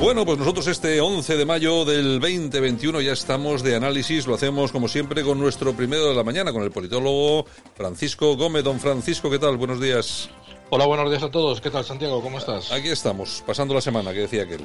Bueno, pues nosotros este 11 de mayo del 2021 ya estamos de análisis, lo hacemos como siempre con nuestro primero de la mañana, con el politólogo Francisco Gómez. Don Francisco, ¿qué tal? Buenos días. Hola, buenos días a todos. ¿Qué tal, Santiago? ¿Cómo estás? Aquí estamos, pasando la semana, que decía aquel.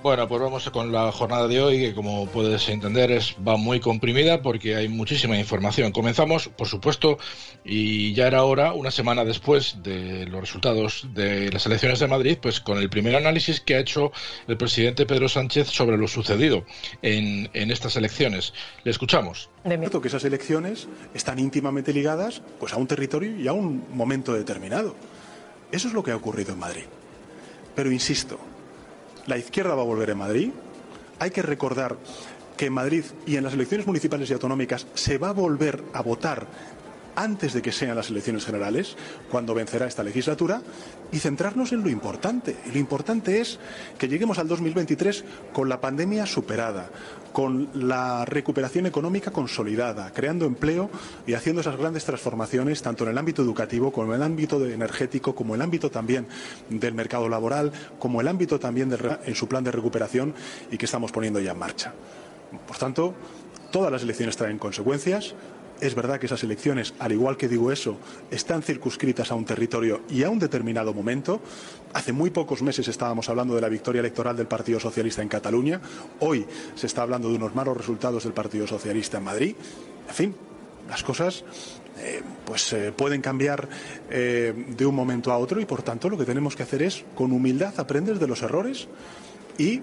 Bueno, pues vamos con la jornada de hoy, que como puedes entender es, va muy comprimida porque hay muchísima información. Comenzamos, por supuesto, y ya era hora, una semana después de los resultados de las elecciones de Madrid, pues con el primer análisis que ha hecho el presidente Pedro Sánchez sobre lo sucedido en, en estas elecciones. Le escuchamos. Es cierto que esas elecciones están íntimamente ligadas pues, a un territorio y a un momento determinado. Eso es lo que ha ocurrido en Madrid. Pero insisto, la izquierda va a volver en Madrid. Hay que recordar que en Madrid y en las elecciones municipales y autonómicas se va a volver a votar antes de que sean las elecciones generales, cuando vencerá esta legislatura, y centrarnos en lo importante. Y lo importante es que lleguemos al 2023 con la pandemia superada, con la recuperación económica consolidada, creando empleo y haciendo esas grandes transformaciones tanto en el ámbito educativo como en el ámbito energético, como en el ámbito también del mercado laboral, como el ámbito también en su plan de recuperación y que estamos poniendo ya en marcha. Por tanto, todas las elecciones traen consecuencias. Es verdad que esas elecciones, al igual que digo eso, están circunscritas a un territorio y a un determinado momento. Hace muy pocos meses estábamos hablando de la victoria electoral del Partido Socialista en Cataluña. Hoy se está hablando de unos malos resultados del Partido Socialista en Madrid. En fin, las cosas eh, pues eh, pueden cambiar eh, de un momento a otro y por tanto lo que tenemos que hacer es con humildad aprender de los errores y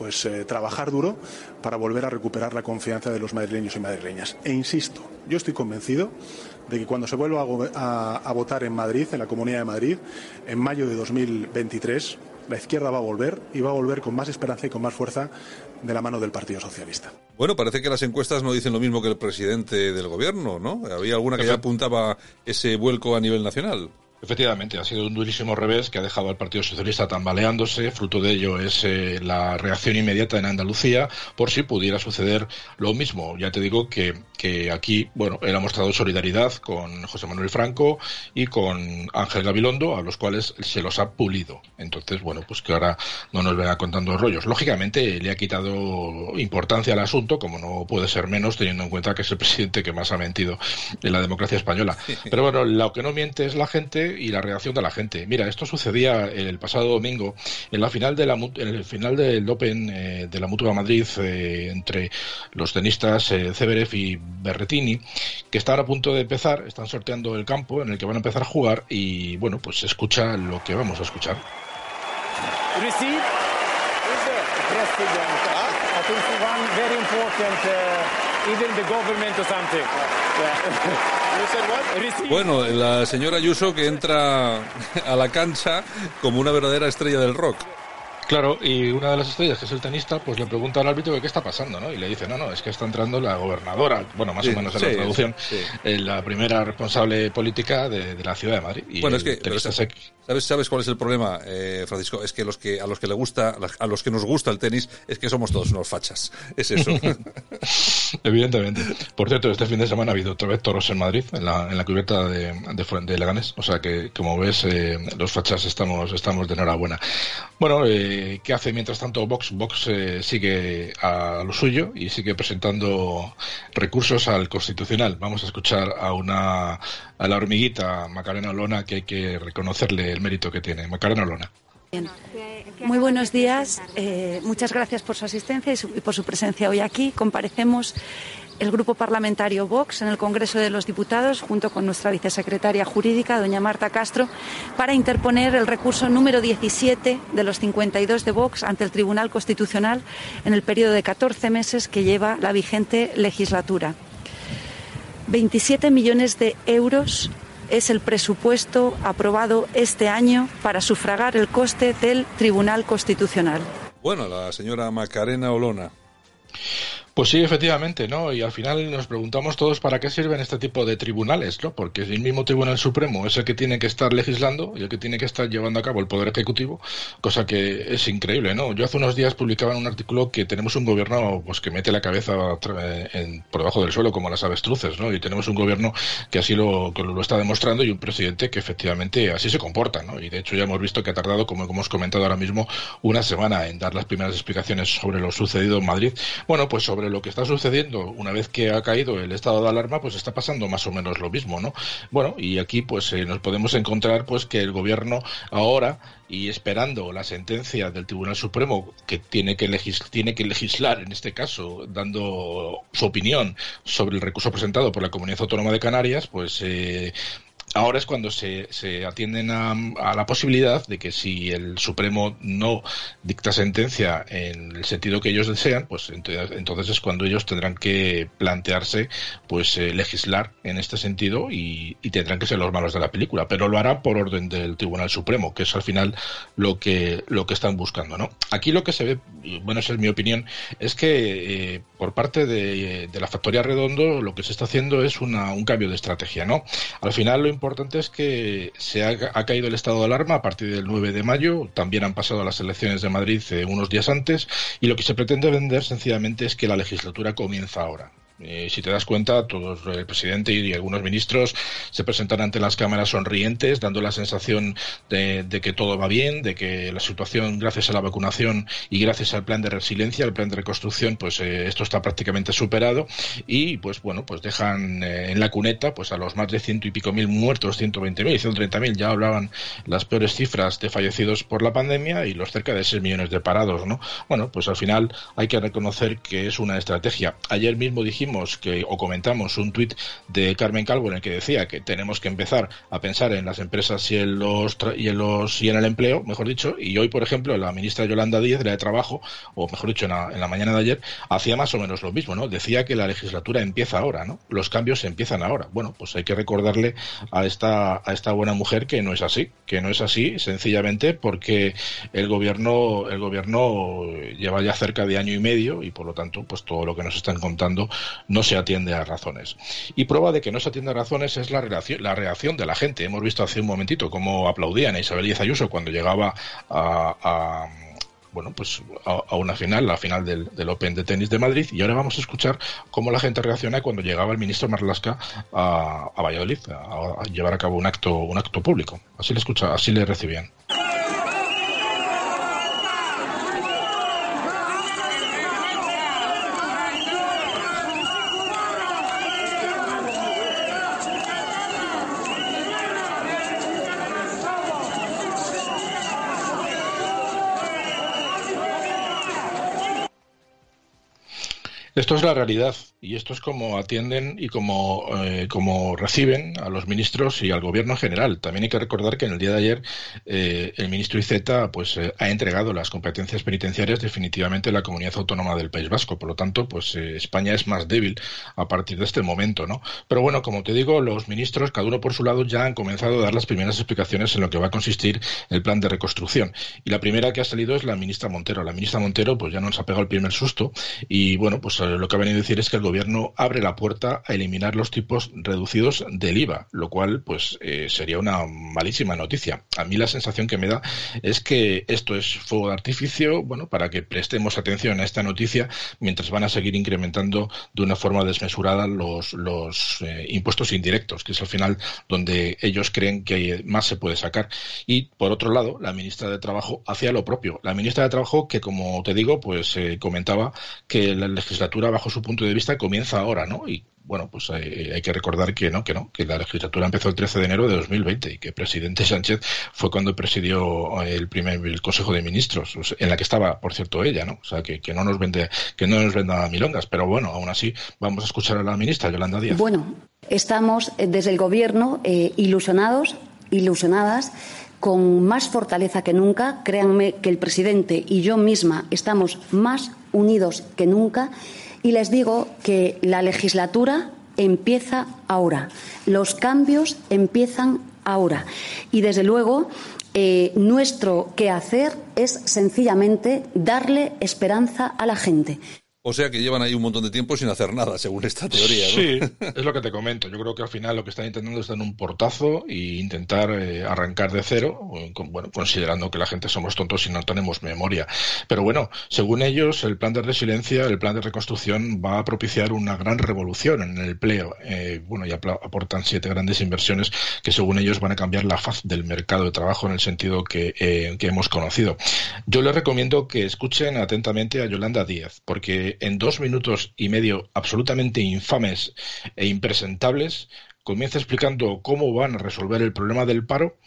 pues eh, trabajar duro para volver a recuperar la confianza de los madrileños y madrileñas. E insisto, yo estoy convencido de que cuando se vuelva a, a, a votar en Madrid, en la Comunidad de Madrid, en mayo de 2023, la izquierda va a volver y va a volver con más esperanza y con más fuerza de la mano del Partido Socialista. Bueno, parece que las encuestas no dicen lo mismo que el presidente del gobierno, ¿no? Había alguna que ya apuntaba ese vuelco a nivel nacional. Efectivamente, ha sido un durísimo revés que ha dejado al Partido Socialista tambaleándose. Fruto de ello es eh, la reacción inmediata en Andalucía por si pudiera suceder lo mismo. Ya te digo que, que aquí, bueno, él ha mostrado solidaridad con José Manuel Franco y con Ángel Gabilondo, a los cuales se los ha pulido. Entonces, bueno, pues que ahora no nos venga contando rollos. Lógicamente, le ha quitado importancia al asunto, como no puede ser menos, teniendo en cuenta que es el presidente que más ha mentido en la democracia española. Pero bueno, lo que no miente es la gente y la reacción de la gente. Mira, esto sucedía el pasado domingo en la final de la en el final del Open eh, de la Mutua Madrid eh, entre los tenistas eh, Zverev y Berretini, que están a punto de empezar, están sorteando el campo en el que van a empezar a jugar y bueno, pues se escucha lo que vamos a escuchar. Even the government or something. Bueno, la señora Ayuso que entra a la cancha como una verdadera estrella del rock. Claro, y una de las estrellas, que es el tenista, pues le pregunta al árbitro que qué está pasando, ¿no? Y le dice, no, no, es que está entrando la gobernadora, bueno, más Sí, o menos en sí, la traducción, sí. eh, la primera responsable política de, de la ciudad de Madrid. Y Bueno, es que ¿sabes, sabes cuál es el problema, eh, Francisco? Es que los que a los que le gusta, a los que nos gusta el tenis, es que somos todos unos fachas. Es eso. Evidentemente. Por cierto, este fin de semana ha habido otra vez toros en Madrid, en la, en la cubierta de, de, de Leganés. O sea que, como ves, eh, los fachas estamos, estamos de enhorabuena. Bueno, eh, ¿qué hace mientras tanto Vox? Vox eh, sigue a lo suyo y sigue presentando recursos al Constitucional. Vamos a escuchar a una a la hormiguita Macarena Olona, que hay que reconocerle el mérito que tiene. Macarena Olona. Bien. Muy buenos días. Eh, muchas gracias por su asistencia y, su- y por su presencia hoy aquí. Comparecemos el Grupo Parlamentario Vox en el Congreso de los Diputados, junto con nuestra vicesecretaria jurídica, doña Marta Castro, para interponer el recurso número 17 de los 52 de Vox ante el Tribunal Constitucional en el periodo de 14 meses que lleva la vigente legislatura. 27 millones de euros es el presupuesto aprobado este año para sufragar el coste del Tribunal Constitucional. Bueno, la señora Macarena Olona. Pues sí, efectivamente, ¿no? Y al final nos preguntamos todos para qué sirven este tipo de tribunales, ¿no? Porque el mismo Tribunal Supremo es el que tiene que estar legislando y el que tiene que estar llevando a cabo el Poder Ejecutivo, cosa que es increíble, ¿no? Yo hace unos días publicaba en un artículo que tenemos un gobierno pues que mete la cabeza en, por debajo del suelo como las avestruces, ¿no? Y tenemos un gobierno que así lo, lo está demostrando y un presidente que efectivamente así se comporta, ¿no? Y de hecho ya hemos visto que ha tardado, como hemos comentado ahora mismo, una semana en dar las primeras explicaciones sobre lo sucedido en Madrid. Bueno, pues sobre lo que está sucediendo una vez que ha caído el estado de alarma, pues está pasando más o menos lo mismo, ¿no? Bueno, y aquí pues eh, nos podemos encontrar pues que el gobierno ahora y esperando la sentencia del Tribunal Supremo que tiene que, tiene que legislar en este caso dando su opinión sobre el recurso presentado por la Comunidad Autónoma de Canarias, pues eh, ahora es cuando se, atienden a, la posibilidad de que si el Supremo no dicta sentencia en el sentido que ellos desean, pues entonces es cuando ellos tendrán que plantearse pues eh, legislar en este sentido y, tendrán que ser los malos de la película, pero lo harán por orden del Tribunal Supremo, que es al final lo que lo que están buscando, ¿no? Aquí lo que se ve, bueno, esa es mi opinión, es que eh, por parte de, la factoría Redondo lo que se está haciendo es una, un cambio de estrategia, ¿no? Al final lo importante es que se ha, caído el estado de alarma a partir del 9 de mayo, también han pasado las elecciones de Madrid eh, unos días antes, y lo que se pretende vender sencillamente es que la legislatura comienza ahora. Eh, si te das cuenta, todos el presidente y algunos ministros se presentan ante las cámaras sonrientes, dando la sensación de, que todo va bien, de que la situación, gracias a la vacunación y gracias al plan de resiliencia, el plan de reconstrucción, pues eh, esto está prácticamente superado y, pues bueno, pues dejan eh, en la cuneta, pues a los más de ciento y pico mil muertos, 120 mil, 130 mil, ya hablaban las peores cifras de fallecidos por la pandemia y los cerca de 6 millones de parados, ¿no? Bueno, pues al final hay que reconocer que es una estrategia. Ayer mismo dijimos que, o comentamos un tuit de Carmen Calvo en el que decía que tenemos que empezar a pensar en las empresas y en los y en los y en el empleo, mejor dicho, y hoy, por ejemplo, la ministra Yolanda Díez la de Trabajo, o mejor dicho, en la, mañana de ayer, hacía más o menos lo mismo, ¿no? Decía que la legislatura empieza ahora, ¿no? Los cambios empiezan ahora. Bueno, pues hay que recordarle a esta a esta buena mujer que no es así, que no es así sencillamente porque el gobierno el gobierno lleva ya cerca de año y medio y por lo tanto, pues todo lo que nos están contando no se atiende a razones. Y prueba de que no se atiende a razones es la, reacción, la reacción de la gente. Hemos visto hace un momentito cómo aplaudían a Isabel Díaz Ayuso cuando llegaba a, bueno, pues a, una final, la final del, Open de tenis de Madrid, y ahora vamos a escuchar cómo la gente reacciona cuando llegaba el ministro Marlasca a, a Valladolid a, llevar a cabo un acto, un acto público. Así le escucha, así le recibían. Esto es la realidad y esto es como atienden y como, eh, como reciben a los ministros y al gobierno en general. También hay que recordar que en el día de ayer eh, el ministro Iceta pues, eh, ha entregado las competencias penitenciarias definitivamente a la comunidad autónoma del País Vasco. Por lo tanto, pues España es más débil a partir de este momento. ¿no? Pero bueno, como te digo, los ministros, cada uno por su lado, ya han comenzado a dar las primeras explicaciones en lo que va a consistir el plan de reconstrucción. Y la primera que ha salido es la ministra Montero. La ministra Montero pues ya nos ha pegado el primer susto y bueno, pues lo que ha venido a decir es que el gobierno abre la puerta a eliminar los tipos reducidos del IVA, lo cual pues eh, sería una malísima noticia. A mí la sensación que me da es que esto es fuego de artificio, bueno, para que prestemos atención a esta noticia mientras van a seguir incrementando de una forma desmesurada los, los eh, impuestos indirectos, que es al final donde ellos creen que más se puede sacar. Y por otro lado, la ministra de Trabajo hacía lo propio. La ministra de Trabajo que, como te digo, pues eh, comentaba que la legislatura bajo su punto de vista, comienza ahora, ¿no? Y bueno, pues hay, que recordar que no, que no, que la legislatura empezó el 13 de enero de 2020 y que el presidente Sánchez fue cuando presidió el primer Consejo de Ministros, en la que estaba, por cierto, ella, ¿no? O sea, que, no nos vende, que no nos venda milongas, pero bueno, aún así vamos a escuchar a la ministra Yolanda Díaz. Bueno, estamos eh, desde el Gobierno eh, ilusionados, ilusionadas con más fortaleza que nunca. Créanme que el presidente y yo misma estamos más unidos que nunca y les digo que la legislatura empieza ahora, los cambios empiezan ahora y desde luego eh, nuestro quehacer es sencillamente darle esperanza a la gente. O sea que llevan ahí un montón de tiempo sin hacer nada, según esta teoría. ¿no? Sí, es lo que te comento. Yo creo que al final lo que están intentando es dar un portazo e intentar eh, arrancar de cero, bueno, considerando que la gente somos tontos y no tenemos memoria. Pero bueno, según ellos, el plan de resiliencia, el plan de reconstrucción va a propiciar una gran revolución en el empleo. Eh, bueno, y aportan siete grandes inversiones que según ellos van a cambiar la faz del mercado de trabajo en el sentido que, eh, que hemos conocido. Yo les recomiendo que escuchen atentamente a Yolanda Díaz, porque en dos minutos y medio absolutamente infames e impresentables, comienza explicando cómo van a resolver el problema del paro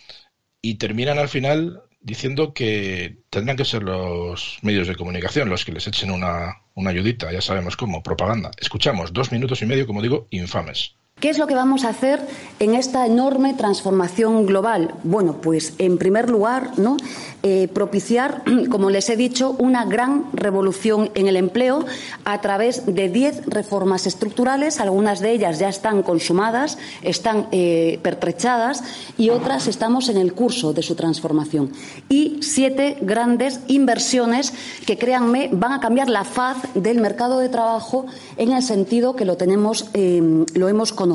y terminan al final diciendo que tendrán que ser los medios de comunicación los que les echen una, una ayudita, ya sabemos cómo, propaganda. Escuchamos dos minutos y medio, como digo, infames. ¿Qué es lo que vamos a hacer en esta enorme transformación global? Bueno, pues en primer lugar, ¿no? Eh, propiciar, como les he dicho, una gran revolución en el empleo a través de diez reformas estructurales. Algunas de ellas ya están consumadas, están eh, pertrechadas y otras estamos en el curso de su transformación. Y siete grandes inversiones que, créanme, van a cambiar la faz del mercado de trabajo en el sentido que lo tenemos, eh, lo hemos conocido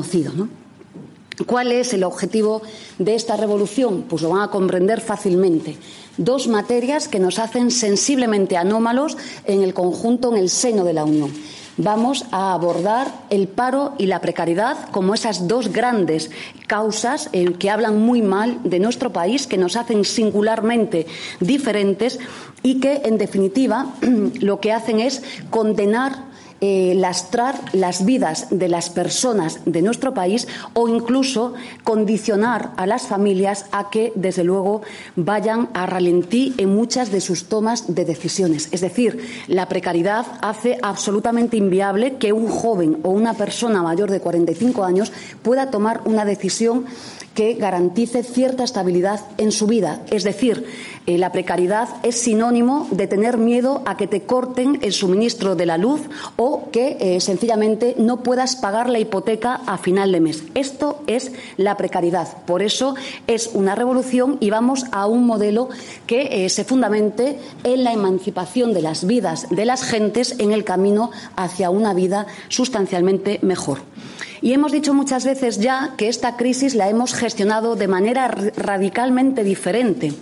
¿Cuál es el objetivo de esta revolución? Pues lo van a comprender fácilmente. Dos materias que nos hacen sensiblemente anómalos en el conjunto, en el seno de la Unión. Vamos a abordar el paro y la precariedad como esas dos grandes causas eh, que hablan muy mal de nuestro país, que nos hacen singularmente diferentes y que, en definitiva, lo que hacen es condenar eh, lastrar las vidas de las personas de nuestro país o incluso condicionar a las familias a que, desde luego, vayan a ralentí en muchas de sus tomas de decisiones. Es decir, la precariedad hace absolutamente inviable que un joven o una persona mayor de 45 años pueda tomar una decisión que garantice cierta estabilidad en su vida. Es decir, eh, la precariedad es sinónimo de tener miedo a que te corten el suministro de la luz o que eh, sencillamente no puedas pagar la hipoteca a final de mes. Esto es la precariedad. Por eso es una revolución y vamos a un modelo que eh, se fundamente en la emancipación de las vidas de las gentes en el camino hacia una vida sustancialmente mejor. Y hemos dicho muchas veces ya que esta crisis la hemos gestionado de manera radicalmente diferente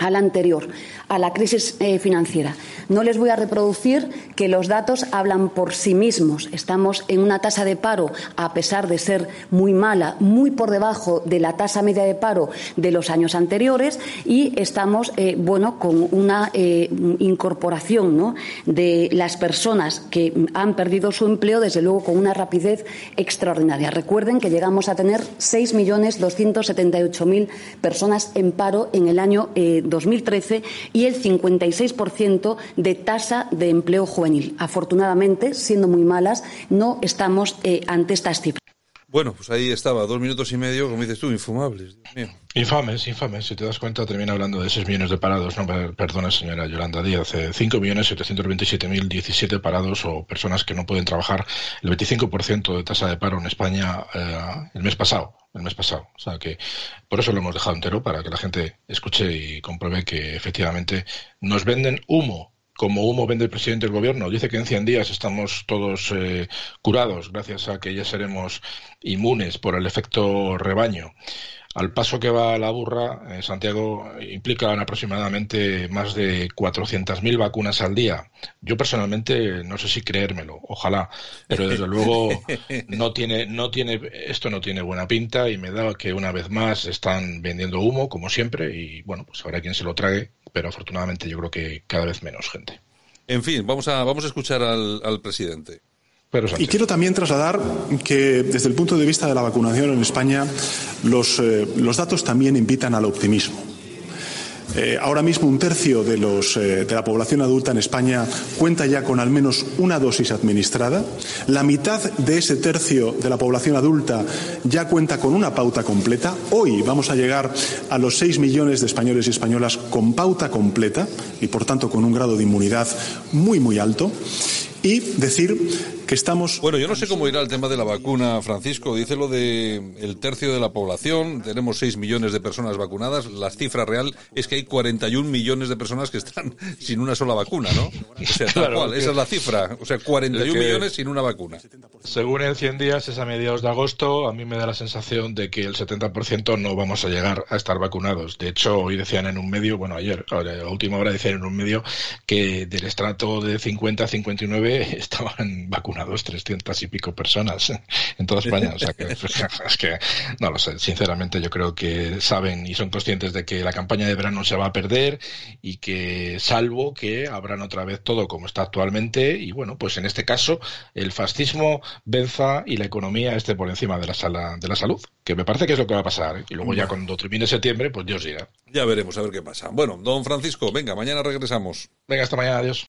a la anterior a la crisis eh, financiera. No les voy a reproducir que los datos hablan por sí mismos. Estamos en una tasa de paro, a pesar de ser muy mala, muy por debajo de la tasa media de paro de los años anteriores y estamos, eh, bueno, con una eh, incorporación ¿no? de las personas que han perdido su empleo, desde luego, con una rapidez extraordinaria. Recuerden que llegamos a tener 6.278.000 personas en paro en el año 2013 y el 56% de tasa de empleo juvenil. Afortunadamente, siendo muy malas, no estamos eh, ante estas cifras. Bueno, pues ahí estaba, dos minutos y medio, como dices tú, infumables. Infames, infames. Si te das cuenta, termina hablando de 6 millones de parados. No, perdona, señora Yolanda Díaz. 5.727.017 eh, parados o personas que no pueden trabajar. El 25% de tasa de paro en España eh, el mes pasado. El mes pasado. O sea que por eso lo hemos dejado entero, para que la gente escuche y compruebe que efectivamente nos venden humo como humo vende el presidente del gobierno. Dice que en 100 días estamos todos eh, curados gracias a que ya seremos inmunes por el efecto rebaño. Al paso que va la burra, eh, Santiago, implican aproximadamente más de 400.000 vacunas al día. Yo personalmente no sé si creérmelo, ojalá, pero desde luego no tiene, no tiene, esto no tiene buena pinta y me da que una vez más están vendiendo humo, como siempre, y bueno, pues habrá quien se lo trague pero afortunadamente yo creo que cada vez menos gente. En fin, vamos a, vamos a escuchar al, al presidente. Y quiero también trasladar que desde el punto de vista de la vacunación en España los, eh, los datos también invitan al optimismo. Eh, ahora mismo un tercio de, los, eh, de, la población adulta en España cuenta ya con al menos una dosis administrada. La mitad de ese tercio de la población adulta ya cuenta con una pauta completa. Hoy vamos a llegar a los 6 millones de españoles y españolas con pauta completa y, por tanto, con un grado de inmunidad muy, muy alto. Y decir que estamos. Bueno, yo no sé cómo irá el tema de la vacuna, Francisco. Dice lo de el tercio de la población. Tenemos 6 millones de personas vacunadas. La cifra real es que hay 41 millones de personas que están sin una sola vacuna, ¿no? O sea, tal cual, esa es la cifra. O sea, 41 millones sin una vacuna. Según en 100 días, es a mediados de agosto. A mí me da la sensación de que el 70% no vamos a llegar a estar vacunados. De hecho, hoy decían en un medio, bueno, ayer, a última hora decían en un medio que del estrato de 50 a 59 estaban vacunados dos, trescientas y pico personas en toda España. O sea que es que no lo sé. Sinceramente, yo creo que saben y son conscientes de que la campaña de verano se va a perder y que, salvo que abran otra vez todo como está actualmente, y bueno, pues en este caso el fascismo venza y la economía esté por encima de la sala de la salud, que me parece que es lo que va a pasar. ¿eh? Y luego ya cuando termine septiembre, pues Dios dirá. Ya veremos a ver qué pasa. Bueno, don Francisco, venga, mañana regresamos. Venga, hasta mañana, adiós.